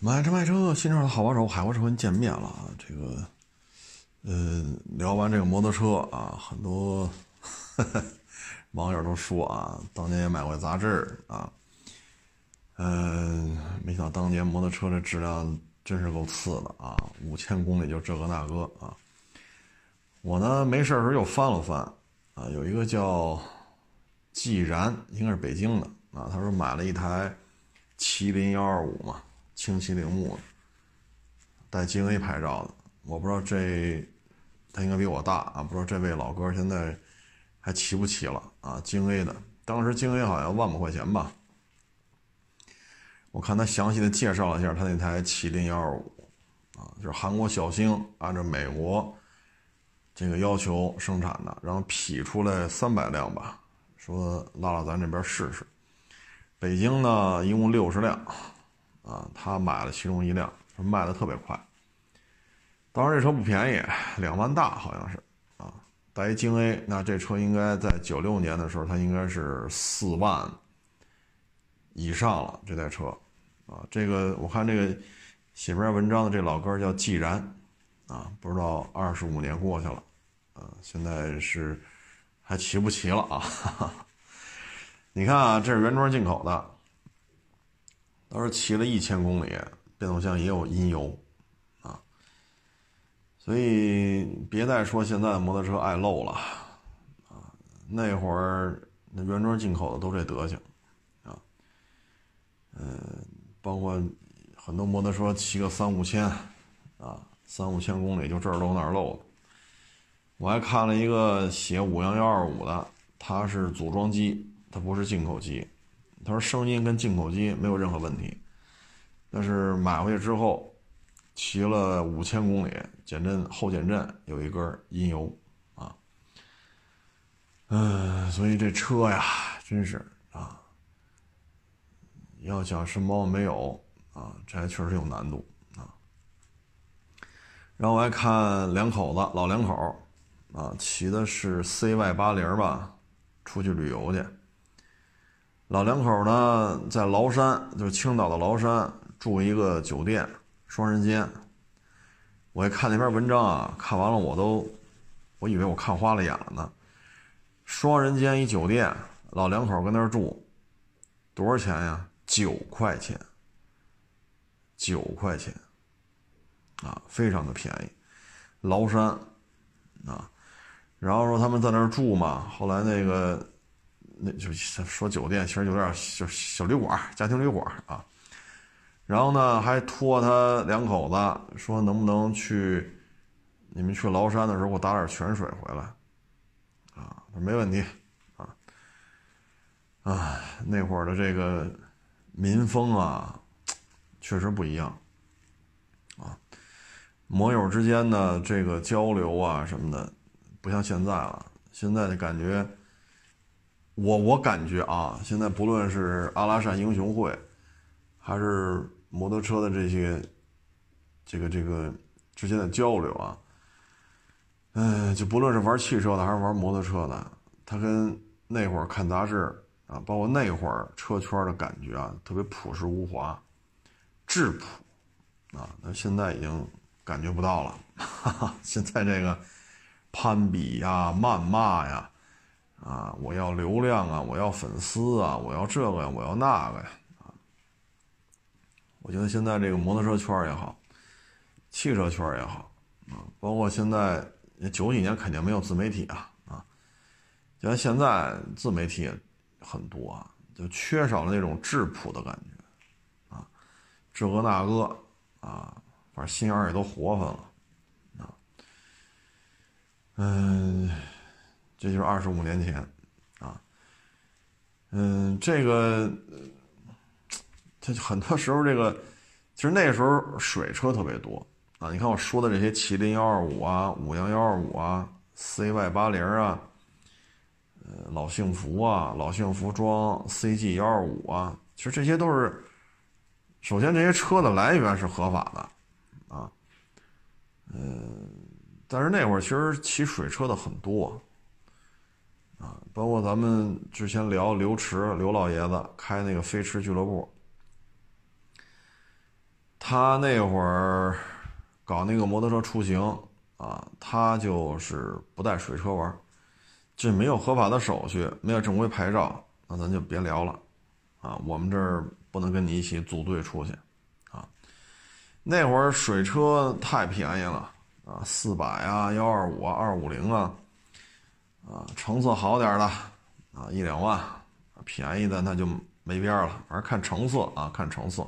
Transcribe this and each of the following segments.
买车卖车，新车的好帮手，海阔车跟见面了啊。这个，呃，聊完这个摩托车啊，很多 网友都说啊，当年也买过杂志啊，嗯，没想到当年摩托车的质量真是够次的啊，五千公里就这个那个啊。我呢没事的时候又翻了翻啊，有一个叫既然，应该是北京的啊，他说买了一台麒麟幺二五嘛。清晰铃木，带京 A 牌照的，我不知道这他应该比我大啊，不知道这位老哥现在还骑不骑了啊？京 A 的，当时京 A 好像万把块钱吧。我看他详细的介绍了一下他那台麒麟幺二五啊，就是韩国小星按照美国这个要求生产的，然后批出来三百辆吧，说拉到咱这边试试。北京呢，一共六十辆。啊，他买了其中一辆，卖的特别快。当时这车不便宜，两万大好像是啊。带一京 A，那这车应该在九六年的时候，它应该是四万以上了。这台车啊，这个我看这个写篇文章的这老哥叫季然啊，不知道二十五年过去了啊，现在是还骑不骑了啊？你看啊，这是原装进口的。当时骑了一千公里，变速箱也有阴油，啊，所以别再说现在的摩托车爱漏了，啊，那会儿那原装进口的都这德行，啊，嗯，包括很多摩托车骑个三五千，啊，三五千公里就这儿漏那儿漏。我还看了一个写五羊幺二五的，它是组装机，它不是进口机。他说声音跟进口机没有任何问题，但是买回去之后骑了五千公里，减震后减震有一根阴油啊，嗯，所以这车呀，真是啊，要想什么没有啊，这还确实有难度啊。然后我还看两口子老两口啊，骑的是 CY 八零吧，出去旅游去。老两口呢，在崂山，就是青岛的崂山，住一个酒店，双人间。我一看那篇文章啊，看完了我都，我以为我看花了眼了呢。双人间一酒店，老两口跟那儿住，多少钱呀？九块钱，九块钱，啊，非常的便宜。崂山，啊，然后说他们在那儿住嘛，后来那个。那就说酒店，其实有点小小旅馆，家庭旅馆啊。然后呢，还托他两口子说，能不能去你们去崂山的时候，给我打点泉水回来啊？没问题啊。啊，那会儿的这个民风啊，确实不一样啊。摩友之间的这个交流啊什么的，不像现在了。现在的感觉。我我感觉啊，现在不论是阿拉善英雄会，还是摩托车的这些，这个这个之间的交流啊，嗯，就不论是玩汽车的还是玩摩托车的，他跟那会儿看杂志啊，包括那会儿车圈的感觉啊，特别朴实无华、质朴啊，那现在已经感觉不到了。哈哈，现在这个攀比呀、谩骂呀。啊我要流量啊！我要粉丝啊！我要这个呀！我要那个呀！啊！我觉得现在这个摩托车圈也好，汽车圈也好，啊，包括现在九几年肯定没有自媒体啊，啊，就像现在自媒体也很多啊，就缺少了那种质朴的感觉，啊，这个那个啊，反正心眼也都活泛了，啊，嗯。这就是二十五年前，啊，嗯，这个，它很多时候这个，其实那时候水车特别多啊。你看我说的这些麒麟幺二五啊、五羊幺二五啊、CY 八零啊、呃老幸福啊、老幸福装 CG 幺二五啊，其实这些都是，首先这些车的来源是合法的，啊，嗯，但是那会儿其实骑水车的很多。啊，包括咱们之前聊刘驰刘老爷子开那个飞驰俱乐部，他那会儿搞那个摩托车出行啊，他就是不带水车玩，这没有合法的手续，没有正规牌照，那咱就别聊了啊。我们这儿不能跟你一起组队出去啊。那会儿水车太便宜了啊，四百啊，幺二五啊，二五零啊，啊，成色好点的啊，一两万，便宜的那就没边了，反正看成色啊，看成色。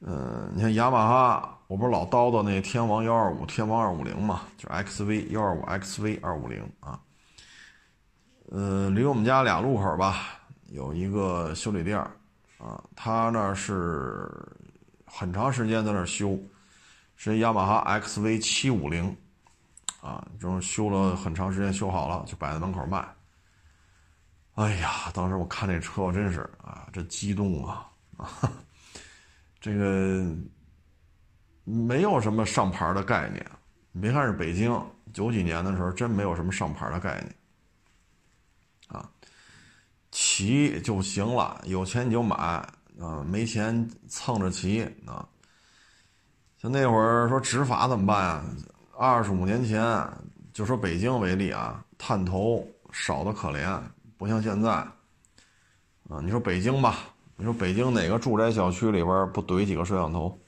嗯，你看雅马哈，我不是老叨叨那天王幺二五、天王二五零嘛，就是 XV 幺二五、XV 二五零啊。呃，离我们家俩路口吧，有一个修理店啊，他那是很长时间在那修，是雅马哈 XV 七五零啊，就是修了很长时间，修好了就摆在门口卖。哎呀，当时我看这车，真是啊，这激动啊啊！这个没有什么上牌的概念，你别看是北京九几年的时候，真没有什么上牌的概念，啊，骑就行了，有钱你就买啊，没钱蹭着骑啊。像那会儿说执法怎么办啊？二十五年前，就说北京为例啊，探头少的可怜，不像现在，啊，你说北京吧。你说北京哪个住宅小区里边不怼几个摄像头？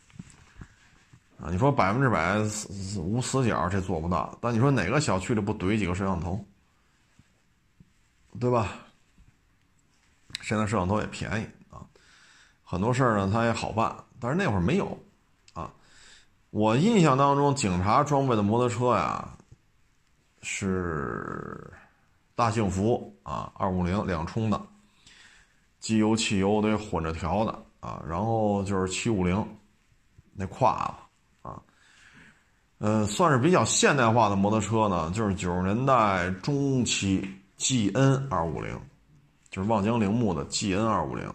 啊，你说百分之百无死角，这做不到。但你说哪个小区里不怼几个摄像头？对吧？现在摄像头也便宜啊，很多事儿呢它也好办。但是那会儿没有。我印象当中，警察装备的摩托车呀，是大幸福啊，二五零两冲的。机油、汽油得混着调的啊，然后就是七五零，那胯子啊，呃，算是比较现代化的摩托车呢，就是九十年代中期 G N 二五零，就是望江铃木的 G N 二五零，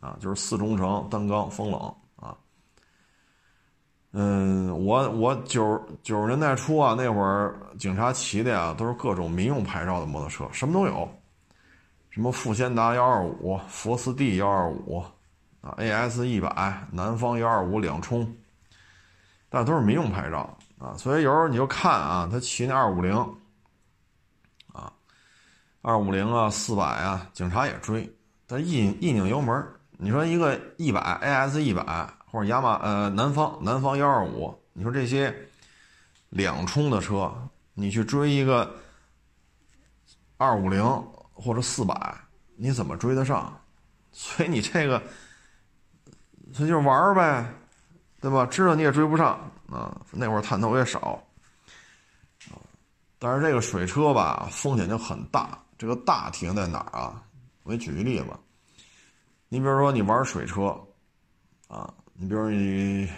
啊，就是四中程单缸风冷。嗯，我我九九十年代初啊，那会儿警察骑的呀，都是各种民用牌照的摩托车，什么都有。什么富先达幺二五、佛斯 D 幺二五，啊，AS 一百、南方幺二五两冲，但都是民用牌照啊，所以有时候你就看啊，他骑那二五零，啊，二五零啊，四百啊，警察也追，他一一拧油门，你说一个一百 AS 一百或者雅马呃南方南方幺二五，你说这些两冲的车，你去追一个二五零。或者四百，你怎么追得上？所以你这个，他就玩呗，对吧？知道你也追不上啊。那会儿探头也少，但是这个水车吧，风险就很大。这个大体现在哪儿啊？我给举个例子，你比如说你玩水车，啊，你比如你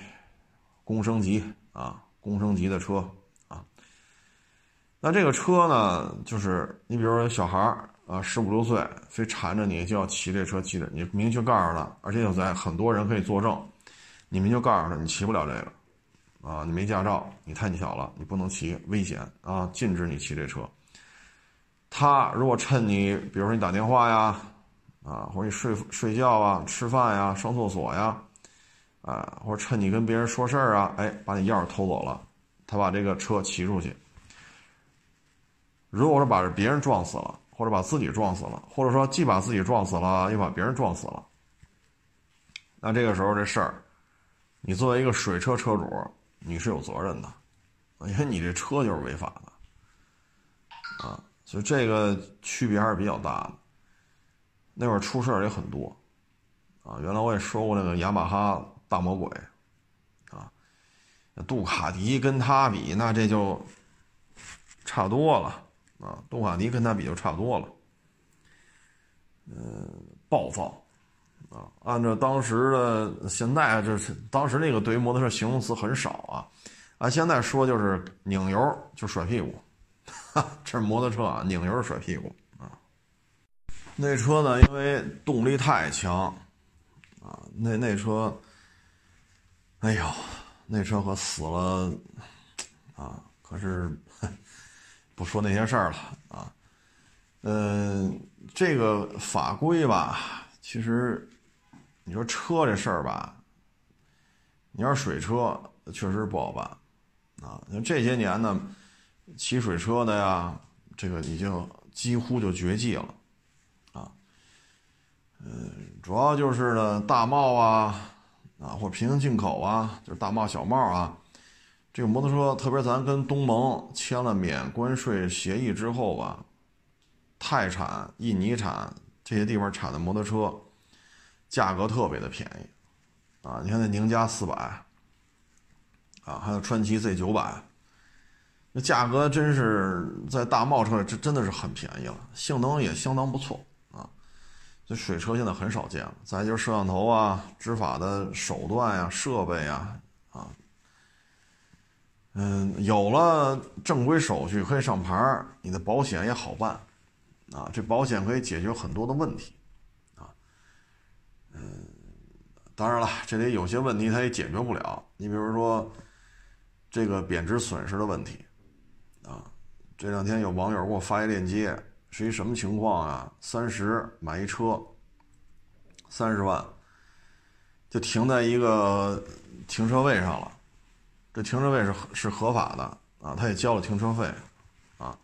公升级啊，公升级的车啊，那这个车呢，就是你比如说小孩儿。啊，十五六岁非缠着你就要骑这车骑的，你明确告诉他，而且有在很多人可以作证，你明确告诉他，你骑不了这个，啊，你没驾照，你太小了，你不能骑，危险啊，禁止你骑这车。他如果趁你，比如说你打电话呀，啊，或者你睡睡觉啊、吃饭呀、上厕所呀，啊，或者趁你跟别人说事儿啊，哎，把你钥匙偷走了，他把这个车骑出去，如果说把别人撞死了。或者把自己撞死了，或者说既把自己撞死了，又把别人撞死了。那这个时候这事儿，你作为一个水车车主，你是有责任的，因为你这车就是违法的，啊，所以这个区别还是比较大的。那会儿出事儿也很多，啊，原来我也说过那个雅马哈大魔鬼，啊，杜卡迪跟他比，那这就差多了。啊，杜卡迪跟他比就差不多了。嗯，暴躁，啊，按照当时的现在，就是当时那个对于摩托车形容词很少啊，啊，现在说就是拧油就甩屁股，这摩托车啊，拧油甩屁股啊。那车呢，因为动力太强，啊，那那车，哎呦，那车可死了，啊，可是。不说那些事儿了啊，嗯，这个法规吧，其实你说车这事儿吧，你要是水车，确实不好办啊。像这些年呢，骑水车的呀，这个已经几乎就绝迹了啊。嗯，主要就是呢，大贸啊，啊，或者平行进口啊，就是大贸小贸啊。这个摩托车，特别咱跟东盟签了免关税协议之后吧，泰产、印尼产这些地方产的摩托车，价格特别的便宜，啊，你看那宁家四百，啊，还有川崎 Z 九百，那价格真是在大贸车这真的是很便宜了，性能也相当不错。这水车现在很少见了，再就是摄像头啊、执法的手段呀、设备啊，啊。嗯，有了正规手续可以上牌你的保险也好办，啊，这保险可以解决很多的问题，啊，嗯，当然了，这里有些问题它也解决不了。你比如说这个贬值损失的问题，啊，这两天有网友给我发一链接，是一什么情况啊？三十买一车，三十万，就停在一个停车位上了。这停车位是是合法的啊，他也交了停车费，啊，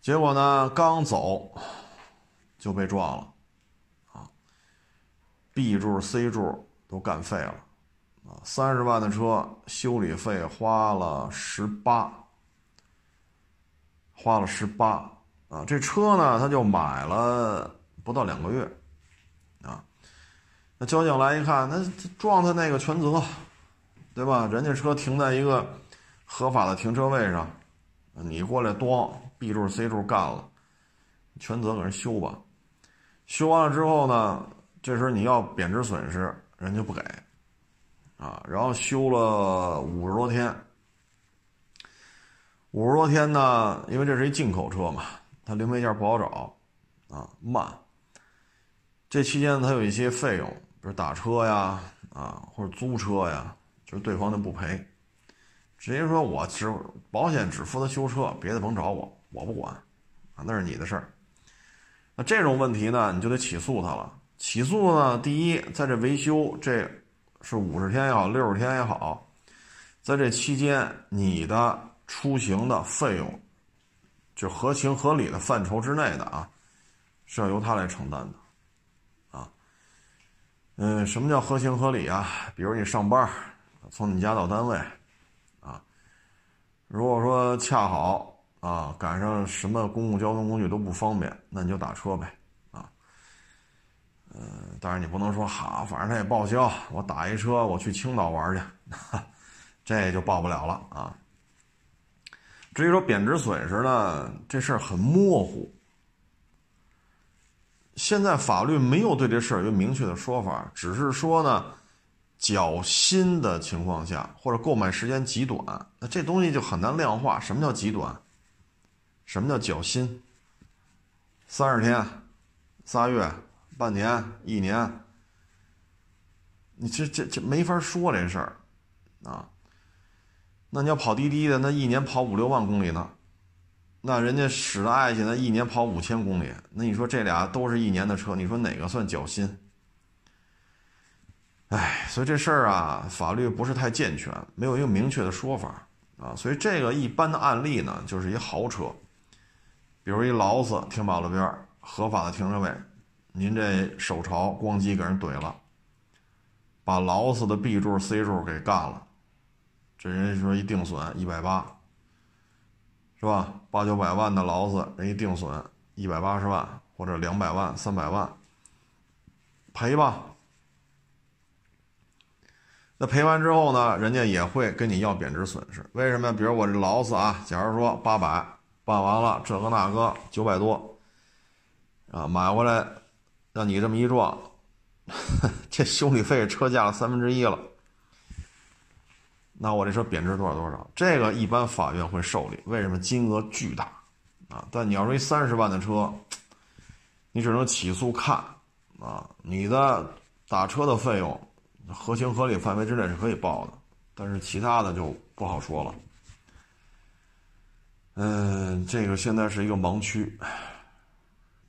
结果呢，刚走就被撞了，啊，B 柱、C 柱都干废了，啊，三十万的车修理费花了十八，花了十八，啊，这车呢他就买了不到两个月，啊，那交警来一看，那撞他那个全责。对吧？人家车停在一个合法的停车位上，你过来咣 B 柱 C 柱干了，全责给人修吧。修完了之后呢，这时候你要贬值损失，人家不给，啊，然后修了五十多天，五十多天呢，因为这是一进口车嘛，它零配件不好找，啊，慢。这期间它有一些费用，比如打车呀，啊，或者租车呀。就是对方就不赔，直接说我只保险只负责修车，别的甭找我，我不管，啊，那是你的事儿。那这种问题呢，你就得起诉他了。起诉呢，第一，在这维修，这是五十天也好，六十天也好，在这期间，你的出行的费用，就合情合理的范畴之内的啊，是要由他来承担的，啊，嗯，什么叫合情合理啊？比如你上班。从你家到单位，啊，如果说恰好啊赶上什么公共交通工具都不方便，那你就打车呗，啊，嗯，当然你不能说好，反正他也报销，我打一车我去青岛玩去，这就报不了了啊。至于说贬值损失呢，这事儿很模糊，现在法律没有对这事儿有明确的说法，只是说呢。较新的情况下，或者购买时间极短，那这东西就很难量化。什么叫极短？什么叫较新？三十天、仨月、半年、一年，你这这这没法说这事儿啊。那你要跑滴滴的，那一年跑五六万公里呢？那人家使的爱信，那一年跑五千公里，那你说这俩都是一年的车，你说哪个算较新？哎，所以这事儿啊，法律不是太健全，没有一个明确的说法啊。所以这个一般的案例呢，就是一豪车，比如一劳斯停马路边合法的停车位，您这手潮咣叽给人怼了，把劳斯的 B 柱、C 柱给干了，这人说一定损一百八，是吧？八九百万的劳斯，人一定损一百八十万或者两百万、三百万，赔吧。那赔完之后呢，人家也会跟你要贬值损失。为什么？比如我这劳斯啊，假如说八百办完了，这个那个九百多，啊，买回来让你这么一撞，这修理费车价的三分之一了，那我这车贬值多少多少？这个一般法院会受理。为什么？金额巨大啊！但你要说一三十万的车，你只能起诉看啊，你的打车的费用。合情合理范围之内是可以报的，但是其他的就不好说了。嗯，这个现在是一个盲区，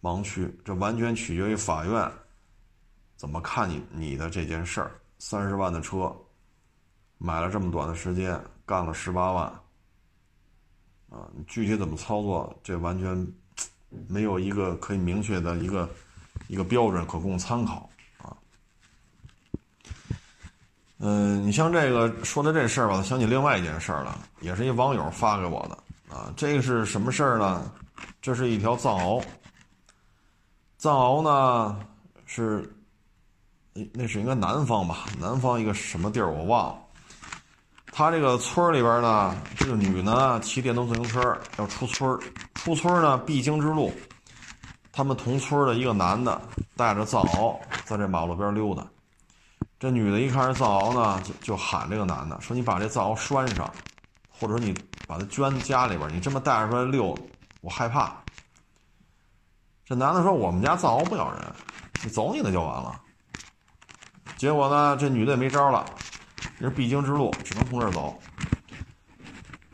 盲区，这完全取决于法院怎么看你你的这件事儿。三十万的车，买了这么短的时间，干了十八万，啊，具体怎么操作，这完全没有一个可以明确的一个一个标准可供参考啊。嗯，你像这个说的这事儿吧，想起另外一件事儿了，也是一网友发给我的啊。这个是什么事儿呢？这是一条藏獒，藏獒呢是，那是应该南方吧？南方一个什么地儿我忘了。他这个村里边呢，这个女呢骑电动自行车要出村出村呢必经之路。他们同村的一个男的带着藏獒在这马路边溜达，这女的一看这藏獒呢，就就喊这个男的说：“你把这藏獒拴上，或者说你把它圈家里边，你这么带着出来溜，我害怕。”这男的说：“我们家藏獒不咬人，你走你的就完了。”结果呢，这女的也没招了。这是必经之路，只能从这儿走。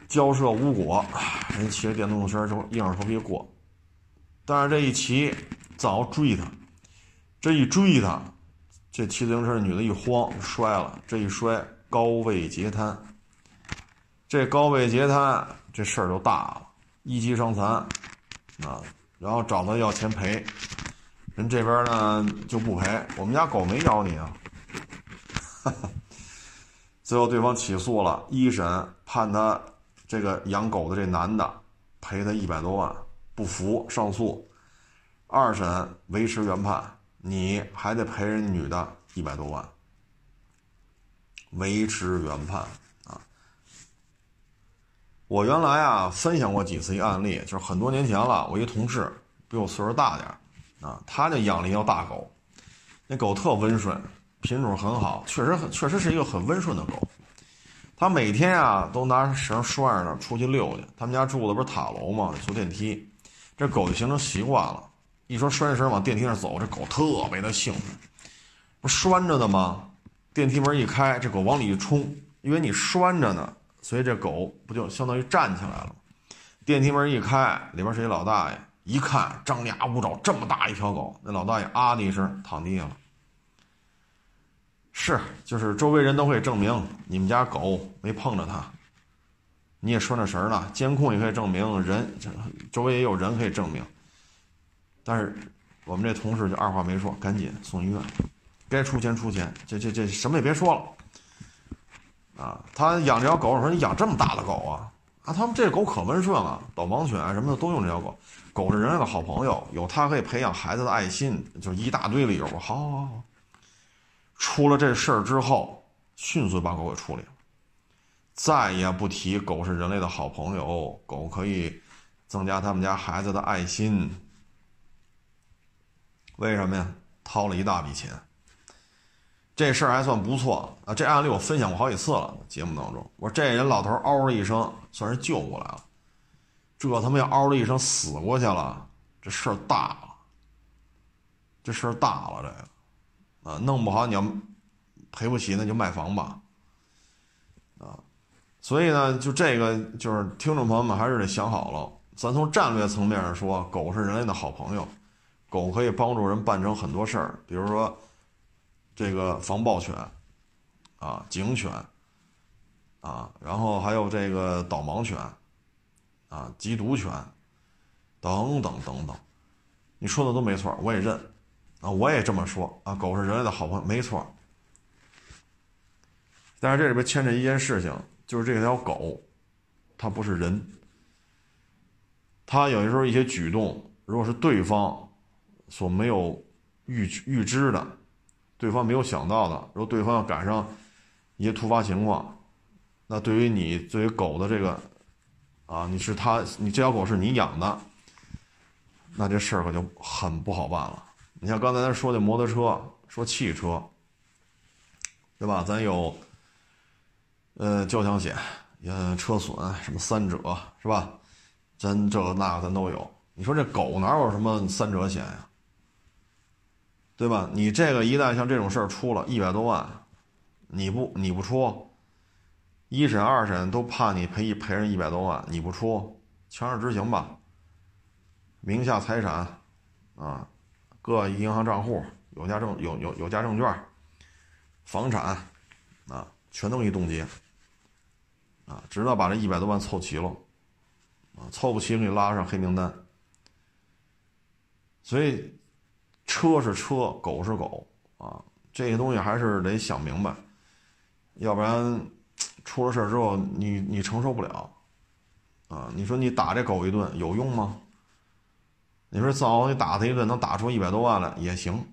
交涉无果，人骑着电动车就硬着头皮过。但是这一骑，早追他，这一追他，这骑自行车女的一慌，摔了。这一摔，高位截瘫。这高位截瘫，这事儿就大了，一级伤残啊！然后找他要钱赔，人这边呢就不赔。我们家狗没咬你啊！哈哈。最后，对方起诉了，一审判他这个养狗的这男的赔他一百多万，不服上诉；二审维持原判，你还得赔人女的一百多万，维持原判啊！我原来啊分享过几次一案例，就是很多年前了，我一同事比我岁数大点啊，他就养了一条大狗，那狗特温顺。品种很好，确实很确实是一个很温顺的狗。它每天啊都拿绳拴着出去遛去。他们家住的不是塔楼吗？坐电梯，这狗就形成习惯了。一说拴绳往电梯上走，这狗特别的兴奋。不拴着的吗？电梯门一开，这狗往里一冲，因为你拴着呢，所以这狗不就相当于站起来了？电梯门一开，里边是一老大爷，一看张牙舞爪，这么大一条狗，那老大爷啊的一声躺地下了。是，就是周围人都可以证明你们家狗没碰着它，你也拴着绳了，监控也可以证明，人周围也有人可以证明。但是我们这同事就二话没说，赶紧送医院，该出钱出钱，这这这什么也别说了。啊，他养这条狗，我说你养这么大的狗啊？啊，他们这狗可温顺了，导盲犬什么的都用这条狗，狗是人类的好朋友，有它可以培养孩子的爱心，就一大堆理由。好好好。出了这事儿之后，迅速把狗给处理了，再也不提狗是人类的好朋友，狗可以增加他们家孩子的爱心。为什么呀？掏了一大笔钱。这事儿还算不错啊！这案例我分享过好几次了，节目当中，我说这人老头嗷的一声，算是救过来了。这他妈要嗷的一声死过去了，这事儿大了。这事儿大了，这个。啊，弄不好你要赔不起，那就卖房吧。啊，所以呢，就这个就是听众朋友们还是得想好了。咱从战略层面上说，狗是人类的好朋友，狗可以帮助人办成很多事儿，比如说这个防暴犬，啊，警犬，啊，然后还有这个导盲犬，啊，缉毒犬，等等等等，你说的都没错，我也认。啊，我也这么说啊，狗是人类的好朋友，没错。但是这里边牵扯一件事情，就是这条狗，它不是人，它有的时候一些举动，如果是对方所没有预预知的，对方没有想到的，如果对方要赶上一些突发情况，那对于你作为狗的这个啊，你是他，你这条狗是你养的，那这事儿可就很不好办了。你像刚才咱说的摩托车，说汽车，对吧？咱有，呃，交强险，呃，车损什么三者是吧？咱这个那个咱都有。你说这狗哪有什么三者险呀？对吧？你这个一旦像这种事儿出了一百多万，你不你不出，一审二审都判你赔一赔人一百多万，你不出，强制执行吧，名下财产，啊。各银行账户有家证有有有家证券，房产，啊，全都给你冻结，啊，直到把这一百多万凑齐了，啊，凑不齐给你拉上黑名单。所以，车是车，狗是狗，啊，这些东西还是得想明白，要不然出了事之后，你你承受不了，啊，你说你打这狗一顿有用吗？你说藏獒你打他一顿能打出一百多万来也行，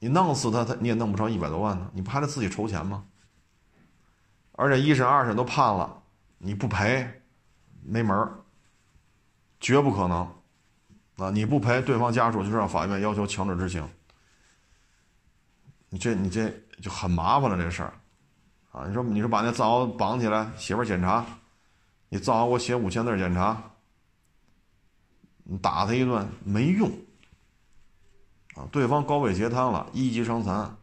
你弄死他他你也弄不着一百多万呢，你不还得自己筹钱吗？而且一审、二审都判了，你不赔，没门儿，绝不可能。啊，你不赔，对方家属就让法院要求强制执行。你这你这就很麻烦了，这事儿。啊，你说你说把那藏獒绑起来写份检查，你藏獒给我写五千字检查，你打他一顿没用。啊，对方高位截瘫了，一级伤残。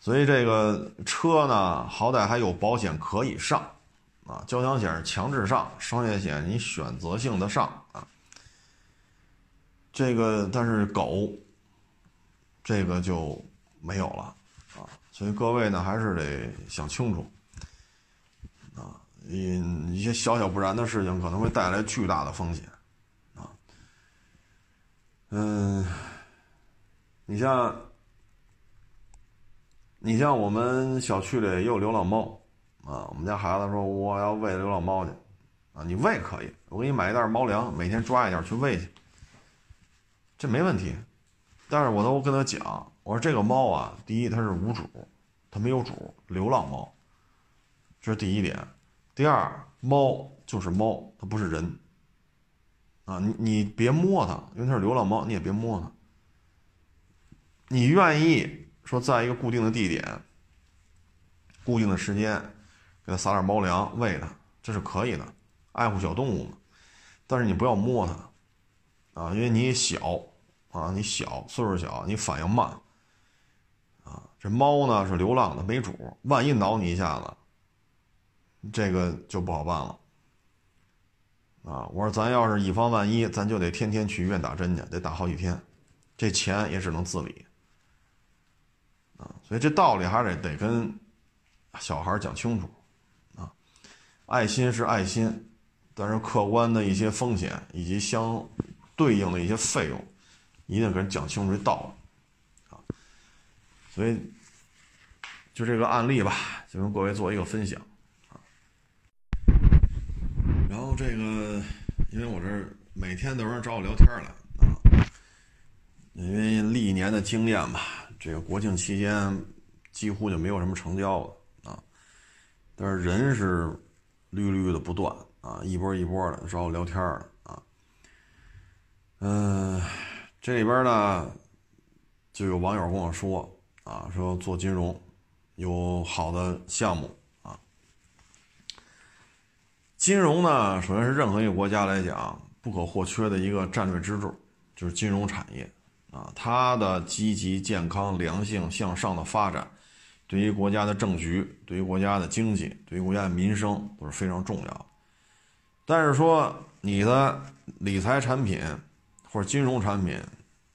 所以这个车呢，好歹还有保险可以上，啊，交强险强制上，商业险你选择性的上啊。这个但是狗，这个就没有了啊。所以各位呢，还是得想清楚，啊，一一些小小不然的事情可能会带来巨大的风险，啊，嗯，你像。你像我们小区里也有流浪猫，啊，我们家孩子说我要喂流浪猫去，啊，你喂可以，我给你买一袋猫粮，每天抓一点去喂去，这没问题。但是我都跟他讲，我说这个猫啊，第一它是无主，它没有主，流浪猫，这是第一点。第二，猫就是猫，它不是人，啊，你你别摸它，因为它是流浪猫，你也别摸它。你愿意？说在一个固定的地点、固定的时间，给它撒点猫粮喂它，这是可以的，爱护小动物嘛。但是你不要摸它，啊，因为你小啊，你小岁数小，你反应慢，啊，这猫呢是流浪的，没主，万一挠你一下子，这个就不好办了。啊，我说咱要是以防万一，咱就得天天去医院打针去，得打好几天，这钱也只能自理。啊所以这道理还是得跟小孩讲清楚啊，爱心是爱心，但是客观的一些风险以及相对应的一些费用，一定给人讲清楚这道理啊。所以就这个案例吧，就跟各位做一个分享啊。然这个，因为我这每天都有人找我聊天来啊，因为历年的经验吧。这个国庆期间几乎就没有什么成交了啊，但是人是绿绿的不断啊，一波一波的找我聊天的啊。嗯，这里边呢就有网友跟我说啊，说做金融有好的项目。金融呢，首先是任何一个国家来讲不可或缺的一个战略支柱，就是金融产业。啊，它的积极、健康、良性、向上的发展，对于国家的政局、对于国家的经济、对于国家的民生都是非常重要。但是说你的理财产品或者金融产品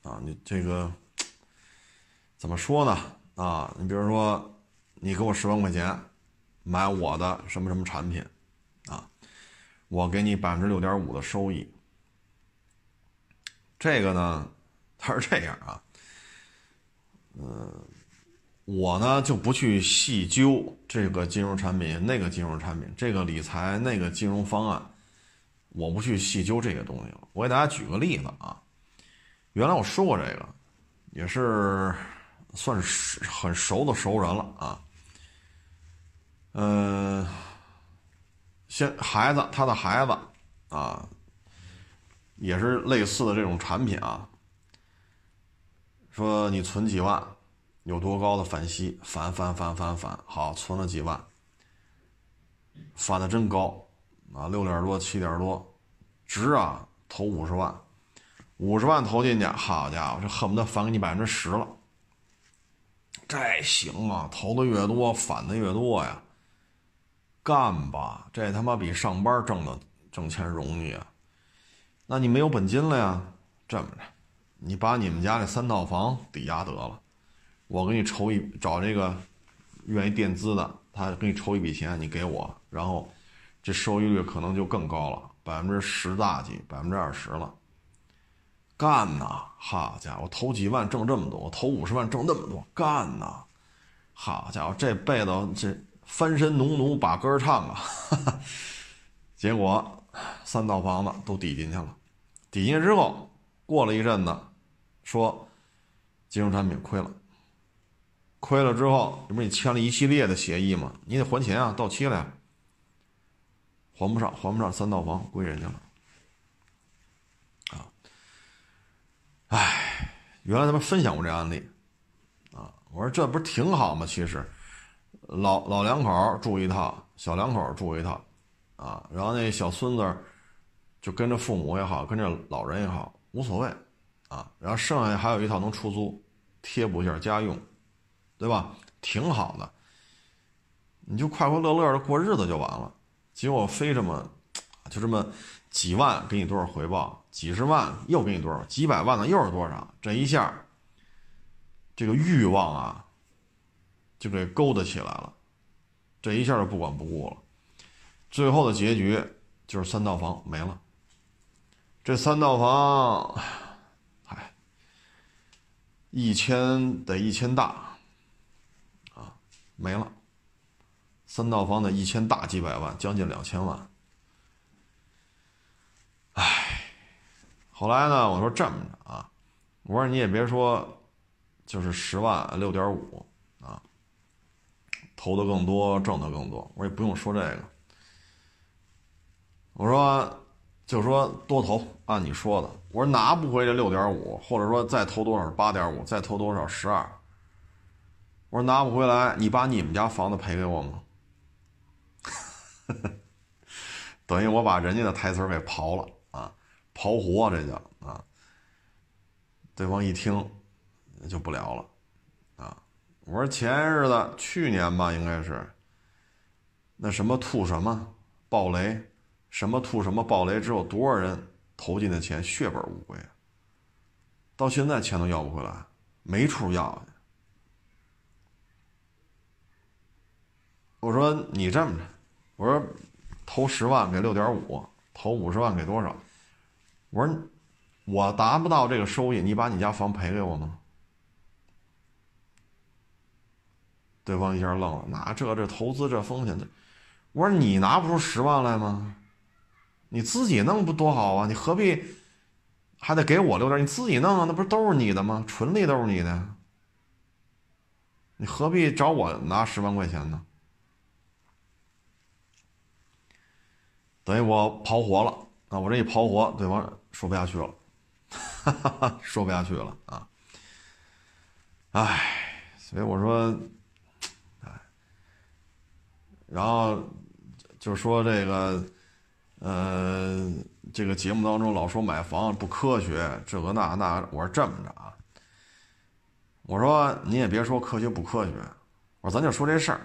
啊，你这个怎么说呢？啊，你比如说你给我十万块钱买我的什么什么产品，我给你百分之六点五的收益，这个呢？它是这样啊，嗯，我呢就不去细究这个金融产品、那个金融产品、这个理财、那个金融方案，我不去细究这个东西了。我给大家举个例子啊，原来我说过这个，也是算是很熟的熟人了啊。嗯，先孩子，他的孩子啊，也是类似的这种产品啊。说你存几万，有多高的返息？返返返返返，好，存了几万，返的真高啊，六点多七点多，值啊，投五十万，五十万投进去，好家伙，这恨不得返给你百分之十了。这行啊，投的越多，返的越多呀，干吧，这他妈比上班挣的挣钱容易啊。那你没有本金了呀，这么着。你把你们家那三套房抵押得了，我给你筹一找这个愿意垫资的，他给你筹一笔钱，你给我，然后这收益率可能就更高了，百分之十大几，百分之二十了。干呐！好家伙，投几万挣这么多，投五十万挣那么多，干呐！好家伙，这辈子这翻身农奴把歌唱啊！哈 哈结果三套房子都抵进去了，抵进去之后，过了一阵子，说金融产品亏了，亏了之后，这不是你签了一系列的协议吗？你得还钱啊，到期了呀，还不上，还不上，三套房归人家了。唉，原来他们分享过这案例，啊，我说这不是挺好吗？其实，老老两口住一套，小两口住一套，啊，然后那小孙子就跟着父母也好，跟着老人也好，无所谓，啊，然后剩下还有一套能出租，贴补一下家用，对吧？挺好的，你就快快乐乐的过日子就完了。结果非这么，就这么几万给你多少回报？几十万又给你多少？几百万的又是多少？这一下，这个欲望啊，就给勾搭起来了，这一下就不管不顾了。最后的结局就是三套房没了。这三套房，唉，一千得一千大，啊，没了。三套房的一千大几百万，将近两千万，唉。后来呢？我说这么着啊，我说你也别说，就是十万六点五，投的更多，挣的更多。我也不用说这个，我说就说多投，按你说的。我说拿不回这六点五，或者说再投多少八点五，再投多少十二。我说拿不回来，你把你们家房子赔给我吗？等于我把人家的台词给刨了啊。刨活这叫啊！对方一听就不聊了！我说前日子去年吧，应该是那什么吐什么暴雷，什么吐什么暴雷之后，多少人投进的钱血本无归，到现在钱都要不回来，没处要去。我说你这么着，我说投十万给六点五，投五十万给多少？我说，我达不到这个收益，你把你家房赔给我吗？对方一下愣了，那这这投资这风险，我说你拿不出十万来吗？你自己弄不多好啊？你何必还得给我留点？你自己弄啊，那不是都是你的吗？纯利都是你的，你何必找我拿十万块钱呢？等于我跑火了。啊，我这一刨活，对方说不下去了，哈哈哈说不下去了啊！唉，所以我说，然后就说这个，呃，这个节目当中老说买房不科学，这个那那，我说这么着啊，我说你也别说科学不科学，我说咱就说这事儿，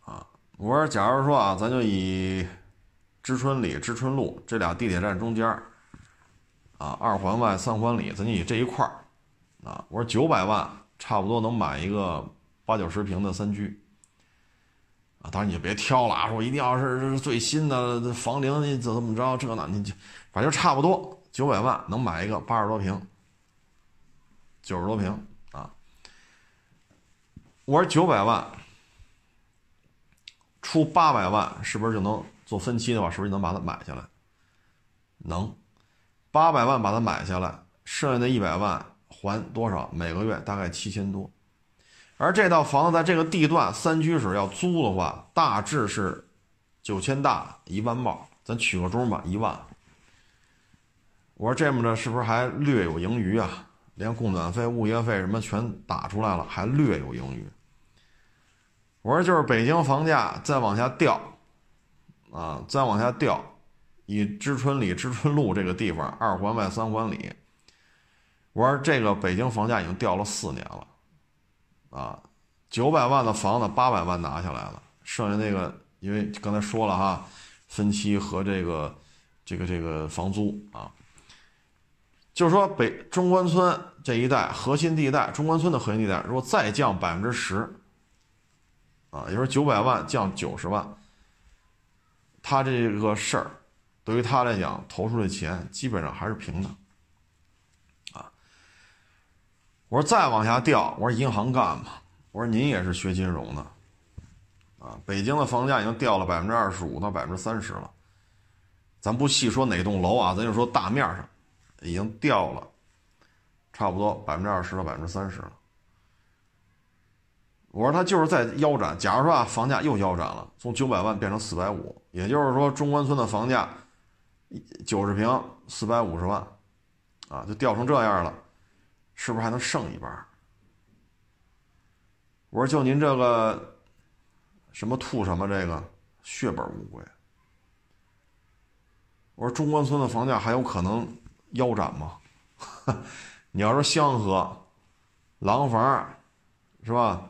啊，我说假如说啊，咱就以。知春里、知春路这俩地铁站中间啊，二环外、三环里，咱就以这一块儿，啊，我说九百万差不多能买一个八九十平的三居，啊，当然你就别挑了啊，说一定要是最新的房龄，你怎么着这那，你就反正差不多九百万能买一个八十多平、九十多平啊。我说九百万出八百万，是不是就能？做分期的话，是不是就能把它买下来？能，八百万把它买下来，剩下的一百万还多少？每个月大概七千多。而这套房子在这个地段三居室要租的话，大致是九千大一万冒，咱取个中吧，一万。我说这么着是不是还略有盈余啊？连供暖费、物业费什么全打出来了，还略有盈余。我说就是北京房价再往下掉。啊，再往下掉，以知春里、知春路这个地方，二环外、三环里，我说这个北京房价已经掉了四年了，啊，九百万的房子八百万拿下来了，剩下那个，因为刚才说了哈，分期和这个这个这个房租啊，就是说北中关村这一带核心地带，中关村的核心地带，如果再降百分之十，啊，也就是九百万降九十万，他这个事儿对于他来讲投出的钱基本上还是平的。我说再往下掉，我说银行干嘛。我说您也是学金融的，啊，北京的房价已经掉了百分之二十五到百分之三十了。咱不细说哪栋楼啊，咱就说大面上，已经掉了，差不多百分之二十到百分之三十了。我说他就是在腰斩。假如说啊，房价又腰斩了，从九百万变成四百五，也就是说中关村的房价九十平四百五十万，啊，就掉成这样了。是不是还能剩一半？我说就您这个什么吐什么这个血本无归。我说中关村的房价还有可能腰斩吗？你要说香河、廊坊是吧？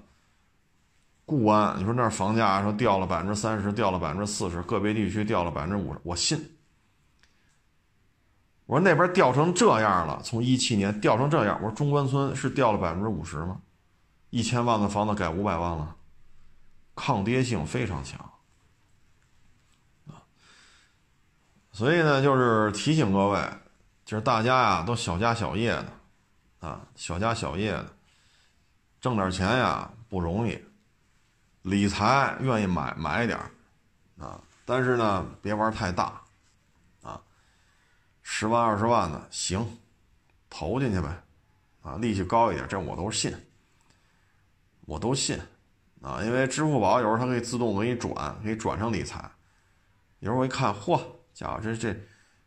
固安，你说那房价说掉了百分之三十，掉了百分之四十，个别地区掉了百分之五十，我信。我说那边掉成这样了，从一七年掉成这样。我说中关村是掉了百分之五十吗？一千万的房子改五百万了，抗跌性非常强啊。所以呢，就是提醒各位，就是大家呀都小家小业的啊，小家小业的，挣点钱呀不容易，理财愿意买买点啊，但是呢别玩太大。十万二十万的行，投进去呗，啊，利息高一点，这我都信，我都信，啊，因为支付宝有时候它可以自动给你转，给你转成理财，有时候我一看，嚯，家伙这这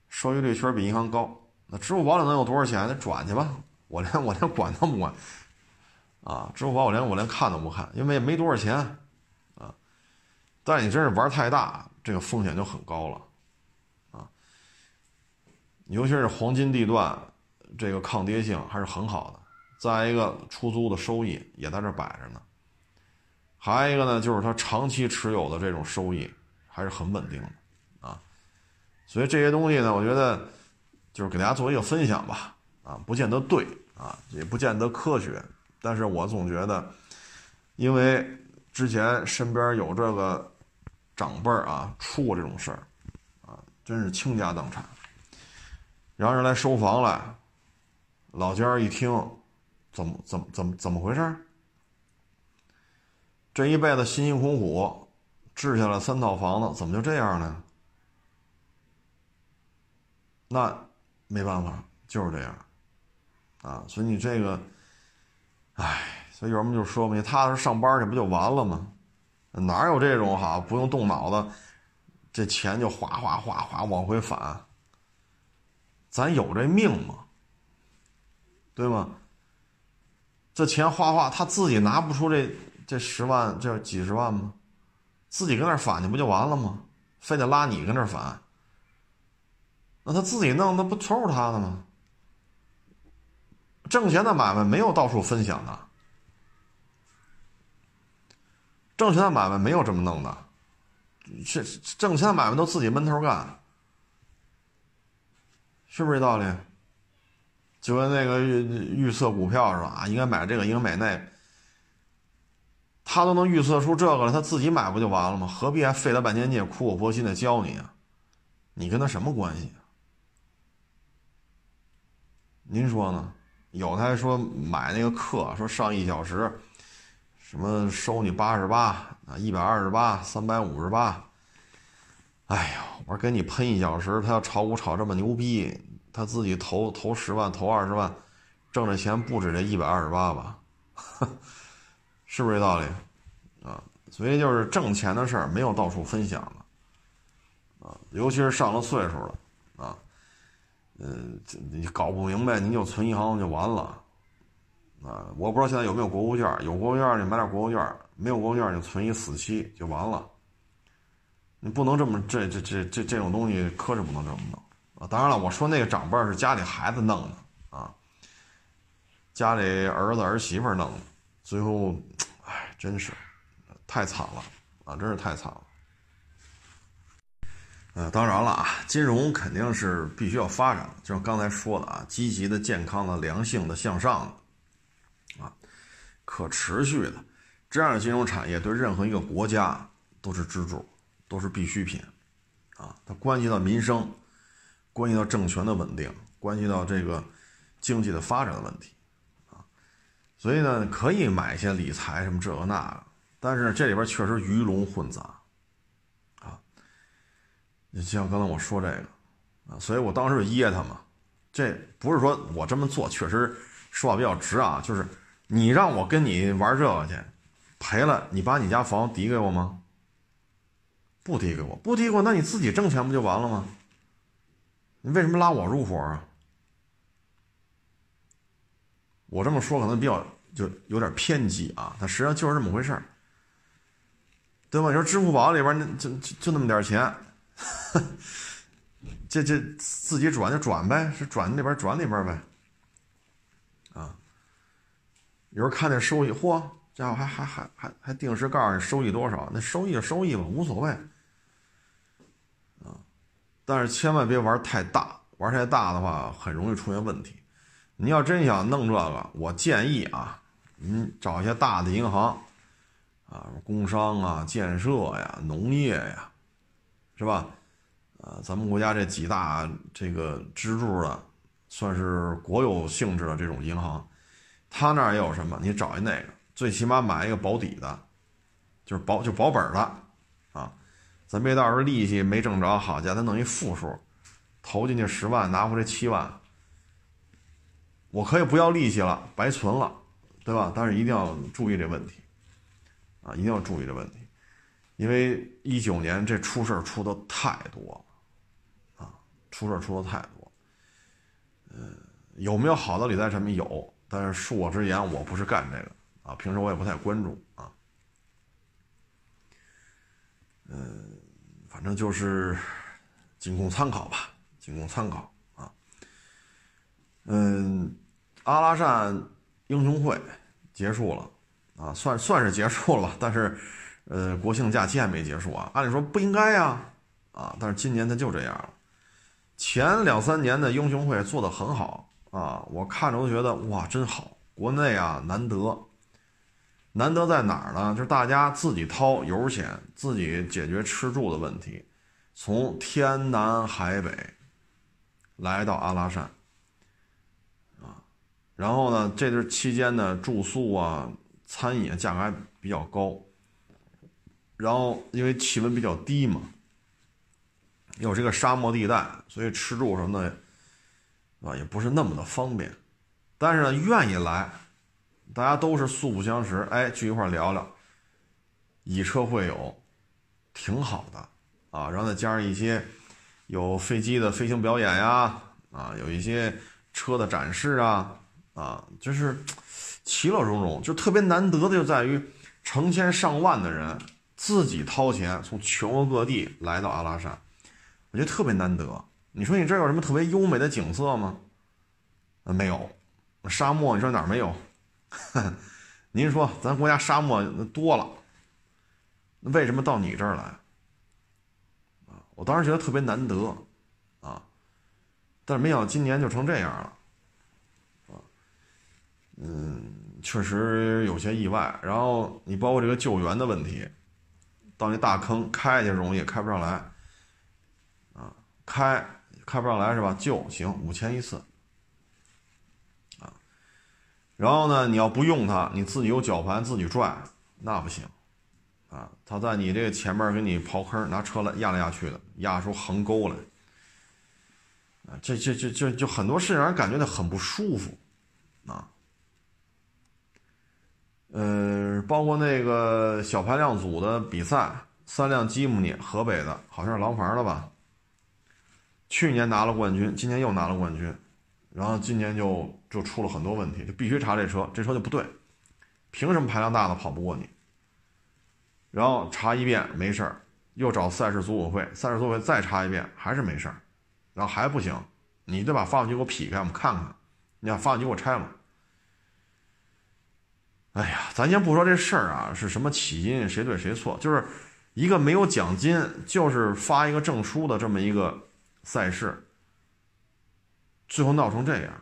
收益率确实比银行高，那支付宝里能有多少钱？那转去吧，我连我连管都不管，啊，支付宝我连我连看都不看，因为也没多少钱，啊，但你真是玩太大，这个风险就很高了。尤其是黄金地段，这个抗跌性还是很好的。再一个，出租的收益也在这摆着呢。还有一个呢，就是它长期持有的这种收益还是很稳定的啊。所以这些东西呢，我觉得就是给大家做一个分享吧。啊，不见得对啊，也不见得科学，但是我总觉得，因为之前身边有这个长辈儿啊出过这种事儿啊，真是倾家荡产。让人来收房来，老家一听，怎么怎么怎么怎么回事？这一辈子辛辛苦苦置下了三套房子，怎么就这样呢？那没办法，就是这样啊。所以你这个，唉，所以有人就说嘛，你踏实上班去不就完了吗？哪有这种哈不用动脑子，这钱就哗哗哗哗往回返？咱有这命吗？对吗？这钱花花，他自己拿不出这这十万，这几十万吗？自己跟那反去不就完了吗？非得拉你跟那反？那他自己弄，那不都是他的吗？挣钱的买卖没有到处分享的，挣钱的买卖没有这么弄的，是挣钱的买卖都自己闷头干。是不是这道理？就跟那个预预测股票是吧？啊，应该买这个，应该买那。他都能预测出这个了，他自己买不就完了吗？何必还费了半天劲、苦口婆心的教你啊？你跟他什么关系？您说呢？有的还说买那个课，说上一小时，什么收你八十八啊，一百二十八，三百五十八。哎呀，我说跟你喷一小时，他要炒股炒这么牛逼，他自己投投十万，投二十万，挣的钱不止这一百二十八吧？是不是这道理？啊，所以就是挣钱的事儿没有到处分享的，啊，尤其是上了岁数了，啊，嗯，你搞不明白，您就存银行就完了，啊，我不知道现在有没有国库券，有国库券你买点国库券，没有国库券你存一死期就完了。你不能这么这这这这这种东西，可是不能这么弄啊！当然了，我说那个长辈是家里孩子弄的啊，家里儿子儿媳妇弄的，最后，哎，真是太惨了啊！真是太惨了。呃，当然了啊，金融肯定是必须要发展的，就像刚才说的啊，积极的、健康的、良性的、向上的，啊，可持续的，这样的金融产业对任何一个国家都是支柱，都是必需品，啊，它关系到民生，关系到政权的稳定，关系到这个经济的发展的问题，啊，所以呢，可以买一些理财什么这个那个，但是这里边确实鱼龙混杂。就像刚才我说这个，啊，所以我当时就噎他嘛。这不是说我这么做确实说话比较直啊，就是你让我跟你玩这个去，赔了你把你家房抵给我吗？不低给我，不低给我，那你自己挣钱不就完了吗？你为什么拉我入伙啊？我这么说可能比较就有点偏激啊，但实际上就是这么回事儿，对吧？你说支付宝里边那就就就那么点钱。这这自己转就转呗，是转那边转那边呗。啊，有时候看那收益，嚯，家伙还还还还还定时告诉你收益多少，那收益就收益吧，无所谓。啊，但是千万别玩太大，玩太大的话很容易出现问题。你要真想弄这个，我建议啊，您找一些大的银行，啊，工商啊、建设呀、农业呀。是吧？呃，咱们国家这几大这个支柱的，算是国有性质的这种银行，他那儿也有什么？你找一那个，最起码买一个保底的，就是保就保本的啊。咱别到时候利息没挣着，好家伙，他弄一负数，投进去十万，拿回来七万，我可以不要利息了，白存了，对吧？但是一定要注意这问题啊，一定要注意这问题。因为一九年这出事儿出的太多了，啊，出事儿出的太多，嗯，有没有好的理财产品？有，但是恕我直言，我不是干这个啊，平时我也不太关注啊，嗯，反正就是仅供参考吧，仅供参考啊，嗯，阿拉善英雄会结束了啊，算算是结束了，但是。呃，国庆假期还没结束啊，按理说不应该呀，啊，但是今年它就这样了。前两三年的英雄会做得很好啊，我看着都觉得哇，真好，国内啊难得，难得在哪儿呢？就是大家自己掏油钱，自己解决吃住的问题，从天南海北来到阿拉善，啊，然后呢，这段期间的住宿啊、餐饮价格还比较高。然后因为气温比较低嘛，有这个沙漠地带，所以吃住什么的，啊，也不是那么的方便。但是呢，愿意来，大家都是素不相识，哎，聚一块聊聊，以车会友，挺好的啊。然后再加上一些有飞机的飞行表演呀，啊，有一些车的展示啊，啊，就是其乐融融。就特别难得的就在于成千上万的人。自己掏钱从全国各地来到阿拉善，我觉得特别难得。你说你这有什么特别优美的景色吗？呃，没有。沙漠，你说哪儿没有？您说咱国家沙漠多了，那为什么到你这儿来？啊，我当时觉得特别难得，啊，但是没想到今年就成这样了，啊，嗯，确实有些意外。然后你包括这个救援的问题。到那大坑开去容易，开不上来，啊，开开不上来是吧？救行五千一次，然后呢，你要不用它，你自己有绞盘自己拽，那不行，啊，他在你这个前面给你刨坑，拿车来压来压去的，压出横沟来，啊，这这这这就很多事情让人感觉到很不舒服，啊。嗯，包括那个小排量组的比赛，三辆吉姆尼，河北的，好像是廊坊的吧？去年拿了冠军，今年又拿了冠军，然后今年就就出了很多问题，就必须查这车，这车就不对，凭什么排量大的跑不过你？然后查一遍没事儿，又找赛事组委会，赛事组委会再查一遍还是没事儿，然后还不行，你得把发动机给我劈开，我们看看，你把发动机给我拆了。哎呀，咱先不说这事儿啊是什么起因，谁对谁错，就是一个没有奖金，就是发一个证书的这么一个赛事，最后闹成这样，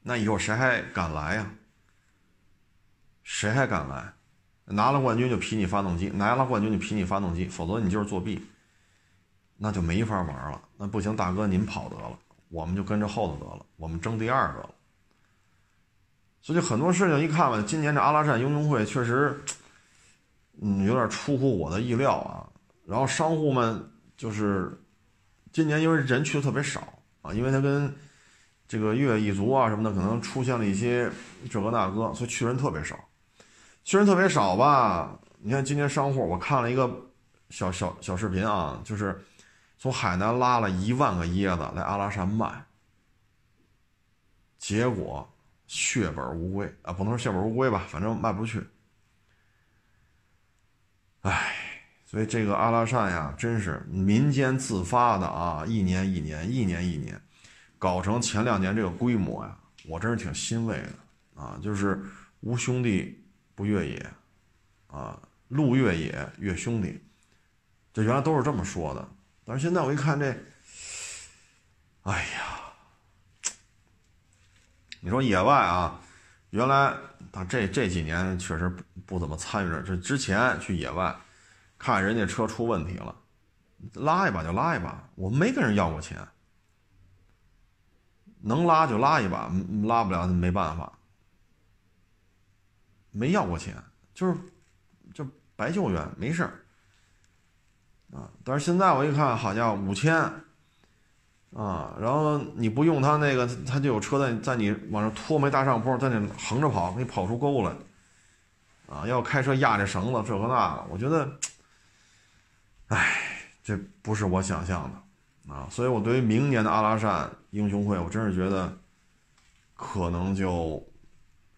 那以后谁还敢来呀？谁还敢来？拿了冠军就批你发动机，拿了冠军就批你发动机，否则你就是作弊，那就没法玩了。那不行，大哥您跑得了，我们就跟着后头得了，我们争第二个了。所以很多事情一看吧，今年这阿拉善英雄会确实，嗯，有点出乎我的意料啊。然后商户们就是今年因为人去的特别少啊，因为他跟这个越野一族啊什么的可能出现了一些这个那个，所以去人特别少。去人特别少吧？你看今天商户，我看了一个小小小视频啊，就是从海南拉了一万个椰子来阿拉善卖，结果。血本无归啊，不能说血本无归吧，反正卖不出去。唉，所以这个阿拉善呀，真是民间自发的啊，一年一年，一年一年，搞成前两年这个规模呀，我真是挺欣慰的啊。就是无兄弟不越野啊，路越野越兄弟，这原来都是这么说的，但是现在我一看这，哎呀。你说野外啊，原来他这这几年确实不不怎么参与这。这之前去野外，看人家车出问题了，拉一把就拉一把，我没跟人要过钱，能拉就拉一把，拉不了没办法，没要过钱，就是就白救援，没事儿啊。但是现在我一看，好家伙，五千。啊，然后你不用他那个，他就有车在在你往上拖没大上坡，在那横着跑，给你跑出沟来。啊，要开车压这绳子，这和那个，我觉得，哎，这不是我想象的啊。所以我对于明年的阿拉善英雄会，我真是觉得可能就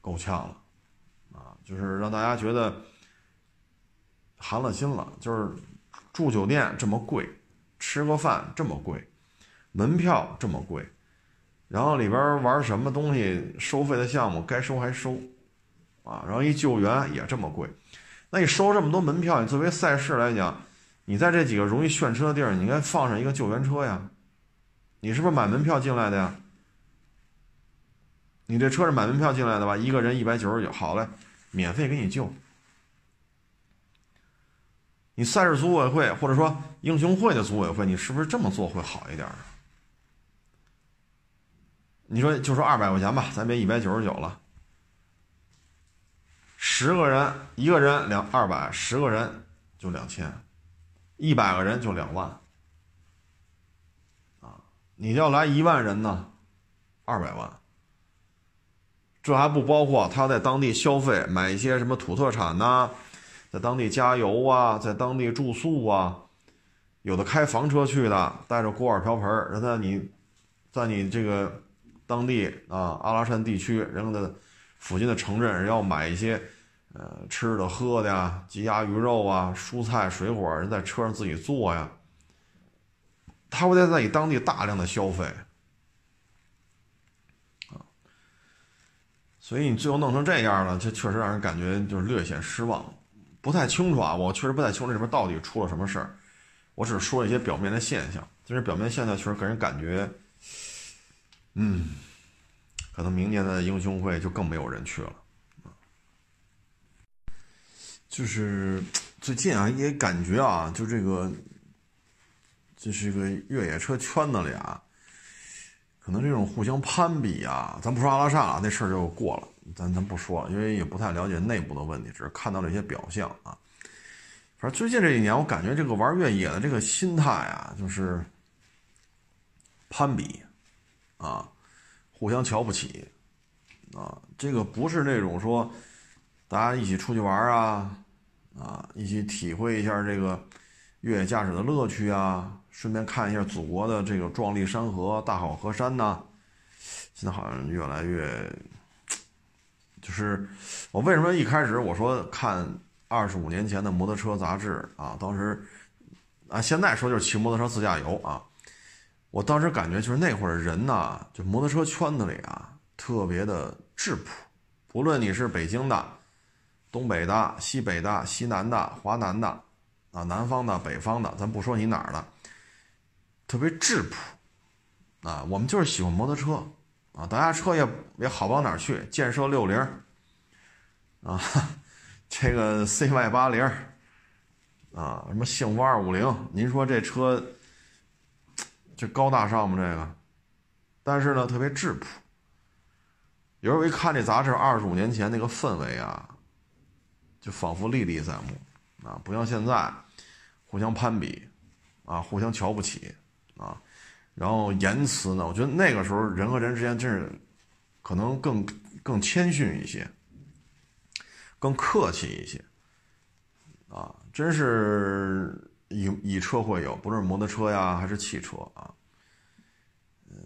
够呛了啊，就是让大家觉得寒了心了，就是住酒店这么贵，吃个饭这么贵。门票这么贵，然后里边玩什么东西收费的项目该收还收，啊，然后一救援也这么贵，那你收这么多门票，你作为赛事来讲，你在这几个容易炫车的地儿，你应该放上一个救援车呀，你是不是买门票进来的呀？你这车是买门票进来的吧？一个人一百九十九，好嘞，免费给你救。你赛事组委会或者说英雄会的组委会，你是不是这么做会好一点？你说就说二百块钱吧，咱别一百九十九了。十个人，一个人两二百，十个人就两千，一百个人就两万。啊，你要来一万人呢，二百万。这还不包括他在当地消费，买一些什么土特产呐，在当地加油啊，在当地住宿啊，有的开房车去的，带着锅碗瓢盆儿，在你，在你这个。当地啊，阿拉善地区人的附近的城镇，要买一些呃吃的喝的呀，鸡鸭鱼肉啊，蔬菜水果，人在车上自己做呀。他会在在你当地大量的消费啊，所以你最后弄成这样了，这确实让人感觉就是略显失望。不太清楚啊，我确实不太清楚这里边到底出了什么事儿。我只是说一些表面的现象，就是表面现象确实给人感觉。嗯，可能明年的英雄会就更没有人去了就是最近啊，也感觉啊，就这个，这是个越野车圈子里啊，可能这种互相攀比啊，咱不说阿拉善了，那事儿就过了，咱咱不说了，因为也不太了解内部的问题，只是看到了一些表象啊。反正最近这一年，我感觉这个玩越野的这个心态啊，就是攀比。啊，互相瞧不起，啊，这个不是那种说，大家一起出去玩啊，啊，一起体会一下这个越野驾驶的乐趣啊，顺便看一下祖国的这个壮丽山河、大好河山呐。现在好像越来越，就是我为什么一开始我说看二十五年前的摩托车杂志啊，当时啊，现在说就是骑摩托车自驾游啊。我当时感觉就是那会儿人呐，就摩托车圈子里啊，特别的质朴。不论你是北京的，东北的、西北的、西南的、华南的，啊，南方的、北方的，咱不说你哪儿的，特别质朴，啊，我们就是喜欢摩托车，啊，大家车也也好不到哪儿去，建设六零，啊，这个 CY 八零，啊，什么幸福二五零，您说这车，这高大上吗？这个，但是呢，特别质朴。有时候一看这杂志，二十五年前那个氛围啊。就仿佛历历在目，啊，不像现在，互相攀比，啊，互相瞧不起，啊，然后言辞呢，我觉得那个时候人和人之间真是，可能更更谦逊一些，更客气一些，啊，真是以以车会友，不论是摩托车呀还是汽车啊，嗯，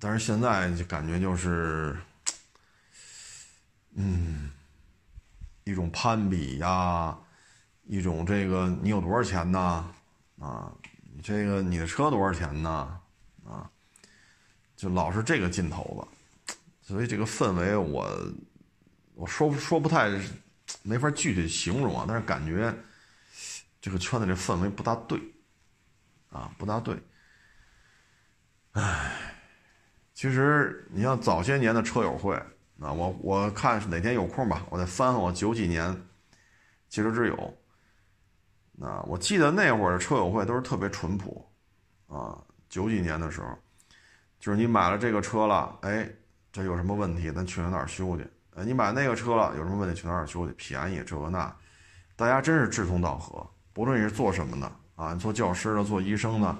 但是现在就感觉就是，嗯。一种攀比呀，一种这个你有多少钱呢？啊，你这个你的车多少钱呢？啊，就老是这个劲头子，所以这个氛围我我说说不太没法具体形容啊，但是感觉这个圈子这氛围不大对，啊，不大对。唉，其实你像早些年的车友会。啊，我我看哪天有空吧，我再翻翻我九几年汽车之友。啊，我记得那会儿的车友会都是特别淳朴，啊，九几年的时候，就是你买了这个车了，哎，这有什么问题，咱去哪儿修去？哎，你买那个车了，有什么问题去哪儿修去？便宜这个那，大家真是志同道合。不论你是做什么的啊，你做教师的，做医生的，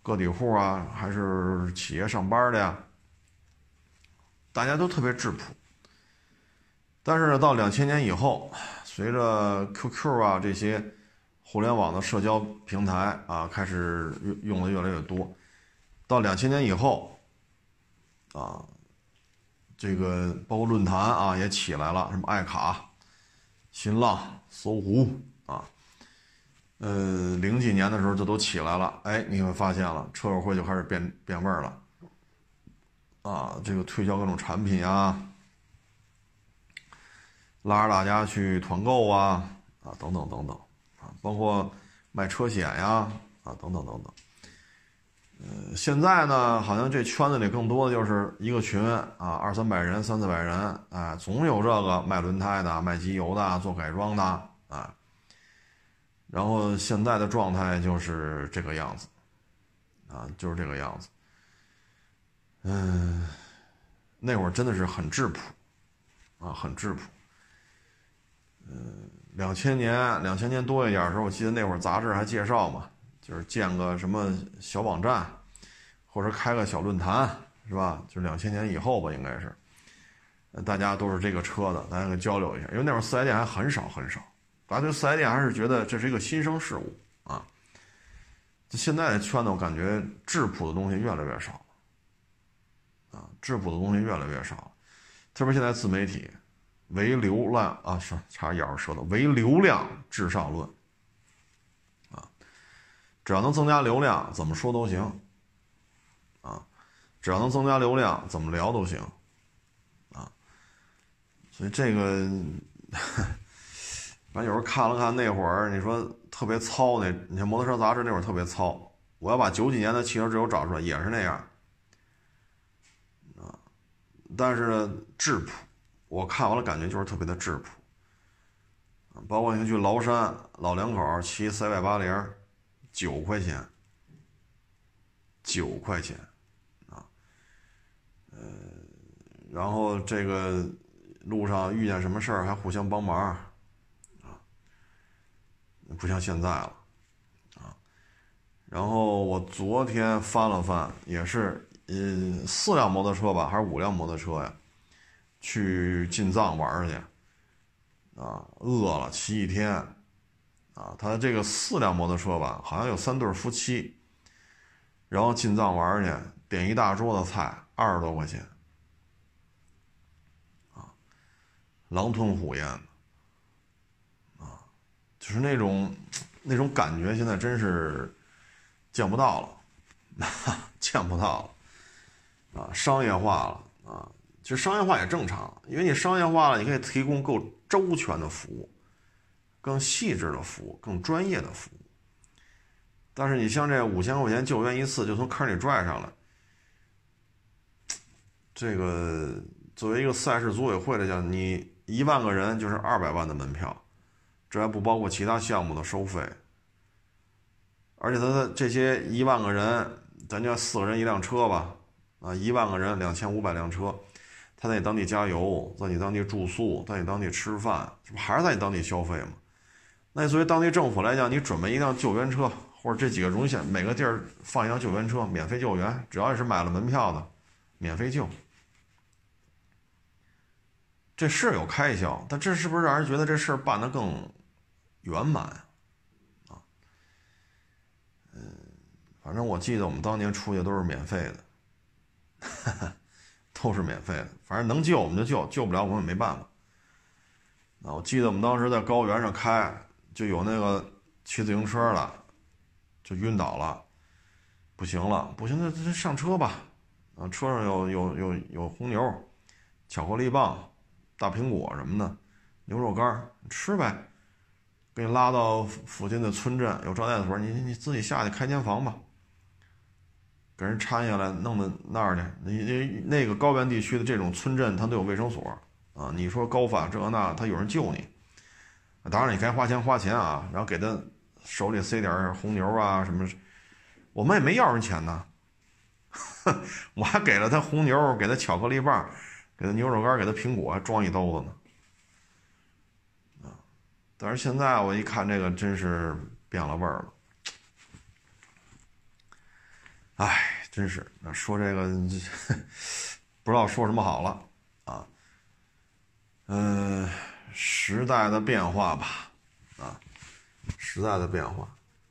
个体户啊，还是企业上班的呀，大家都特别质朴。但是呢，到两千年以后，随着 QQ 啊这些互联网的社交平台啊开始用用的越来越多，到两千年以后，啊，这个包括论坛啊也起来了，什么爱卡、新浪、搜狐啊，呃，零几年的时候这都起来了，哎，你会发现了，车友会就开始变变味儿了，啊，这个推销各种产品啊。拉着大家去团购啊啊等等等等啊，包括卖车险呀啊等等等等。呃，现在呢，好像这圈子里更多的就是一个群啊，二三百人、三四百人，哎，总有这个卖轮胎的、卖机油的、做改装的啊。然后现在的状态就是这个样子，啊，就是这个样子。嗯，那会儿真的是很质朴，啊，很质朴。嗯，两千年，两千年多一点的时候，我记得那会儿杂志还介绍嘛，就是建个什么小网站，或者开个小论坛，是吧？就两千年以后吧，应该是，大家都是这个车的，大家可以交流一下。因为那会儿四 S 店还很少很少，大家对四 S 店还是觉得这是一个新生事物啊。就现在的圈子，我感觉质朴的东西越来越少啊，质朴的东西越来越少，特别现在自媒体。唯流量啊，是差点咬舌头，唯流量至上论。啊，只要能增加流量，怎么说都行。啊，只要能增加流量，怎么聊都行。啊，所以这个，反正有时候看了看那会儿，你说特别糙那，你看摩托车杂志那会儿特别糙，我要把九几年的汽车之友找出来，也是那样啊，但是呢，质朴。我看完了，感觉就是特别的质朴，包括你去崂山，老两口骑 CY 八零，九块钱，九块钱，啊，呃，然后这个路上遇见什么事儿还互相帮忙，啊，不像现在了，啊，然后我昨天翻了翻，也是，呃，四辆摩托车吧，还是五辆摩托车呀？去进藏玩去，啊，饿了骑一天，啊，他这个四辆摩托车吧，好像有三对夫妻，然后进藏玩去，点一大桌子菜，二十多块钱，啊，狼吞虎咽的，啊，就是那种那种感觉，现在真是见不到了，见不到了，啊，商业化了，啊。其实商业化也正常，因为你商业化了，你可以提供更周全的服务、更细致的服务、更专业的服务。但是你像这五千块钱救援一次就从坑里拽上来，这个作为一个赛事组委会来讲，你一万个人就是二百万的门票，这还不包括其他项目的收费。而且他的这些一万个人，咱就四个人一辆车吧，啊，一万个人两千五百辆车，他在你当地加油，在你当地住宿，在你当地吃饭，这不还是在你当地消费吗？那作为当地政府来讲，你准备一辆救援车，或者这几个荣险每个地儿放一辆救援车，免费救援，只要你是买了门票的，免费救。这是有开销，但这是不是让人觉得这事儿办得更圆满啊？嗯，反正我记得我们当年出去都是免费的，都是免费的。反正能救我们就救，救不了我们也没办法。啊，我记得我们当时在高原上开，就有那个骑自行车的就晕倒了，不行了，不行，那那上车吧。啊，车上有有有有红牛、巧克力棒。大苹果什么的，牛肉干吃呗，给你拉到附近的村镇有招待所，你你自己下去开间房吧，给人搀下来弄到那儿去。那那那个高原地区的这种村镇，它都有卫生所啊。你说高反这那，他有人救你。当然你该花钱花钱啊，然后给他手里塞点红牛啊什么，我们也没要人钱呢，我还给了他红牛，给他巧克力棒。给他牛肉干，给他苹果，装一兜子呢，啊！但是现在我一看这个，真是变了味儿了。哎，真是，那说这个不知道说什么好了啊。嗯，时代的变化吧，啊，时代的变化。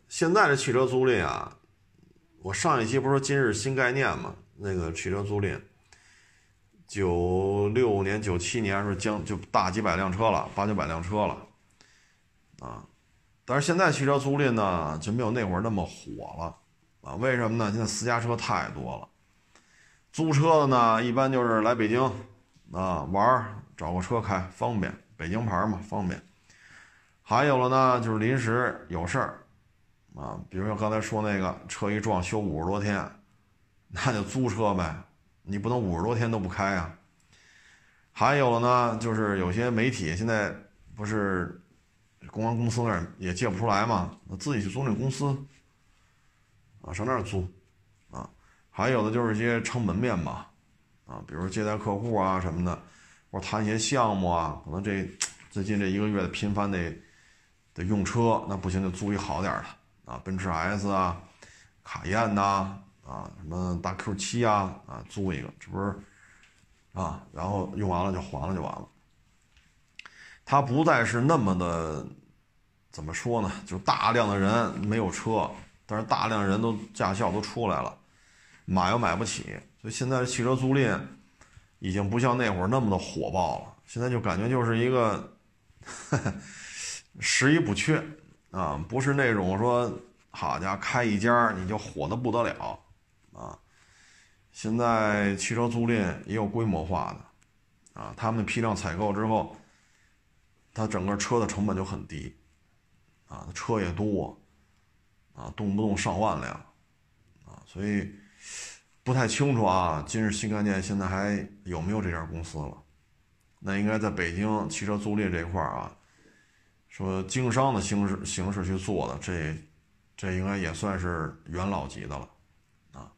现在的汽车租赁啊，我上一期不是说今日新概念嘛？那个汽车租赁。九六年、九七年是将就大几百辆车了，八九百辆车了，啊！但是现在汽车租赁呢就没有那会儿那么火了，啊？为什么呢？现在私家车太多了，租车的呢一般就是来北京啊玩，找个车开方便，北京牌嘛方便。还有了呢，就是临时有事儿，啊，比如说刚才说那个车一撞修五十多天，那就租车呗。你不能五十多天都不开啊！还有了呢，就是有些媒体现在不是公安公司那儿也借不出来嘛，自己去租赁公司啊，上那儿租啊。还有的就是一些撑门面吧，啊，比如接待客户啊什么的，或者谈一些项目啊，可能这最近这一个月的频繁得得用车，那不行就租一好点的啊，奔驰 S 啊，卡宴呐。啊，什么大 Q 七啊，啊，租一个，这不是啊，然后用完了就还了就完了。它不再是那么的，怎么说呢？就大量的人没有车，但是大量人都驾校都出来了，买又买不起，所以现在的汽车租赁已经不像那会儿那么的火爆了。现在就感觉就是一个 十一不缺啊，不是那种说好家伙开一家你就火的不得了。啊，现在汽车租赁也有规模化的，啊，他们批量采购之后，它整个车的成本就很低，啊，车也多，啊，动不动上万辆，啊，所以不太清楚啊，今日新概念现在还有没有这家公司了？那应该在北京汽车租赁这块啊，说经商的形式形式去做的，这这应该也算是元老级的了。啊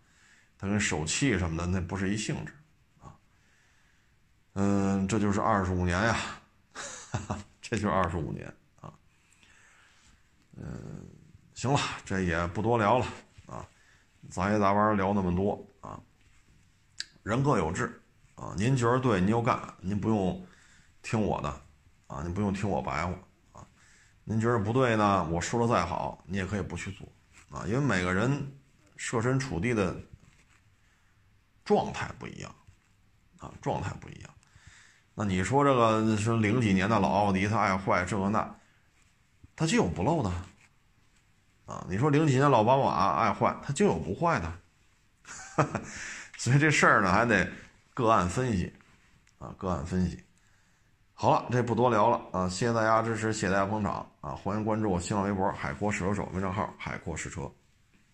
它跟手气什么的那不是一性质，啊，嗯，这就是二十五年呀，这就是二十五年啊，嗯，行了，这也不多聊了啊，杂七杂八聊那么多啊，人各有志啊，您觉得对，您就干，您不用听我的啊，您不用听我白话啊，您觉得不对呢，我说的再好，你也可以不去做啊，因为每个人设身处地的。状态不一样，啊，状态不一样。那你说这个是零几年的老奥迪，它爱坏这个那，它就有不漏的，啊，你说零几年老宝马爱坏，它就有不坏的。所以这事儿呢，还得个案分析，啊，个案分析。好了，这不多聊了啊！谢谢大家支持，谢谢大家捧场啊！欢迎关注我新浪微博“海阔试车手”微账号“海阔试车”。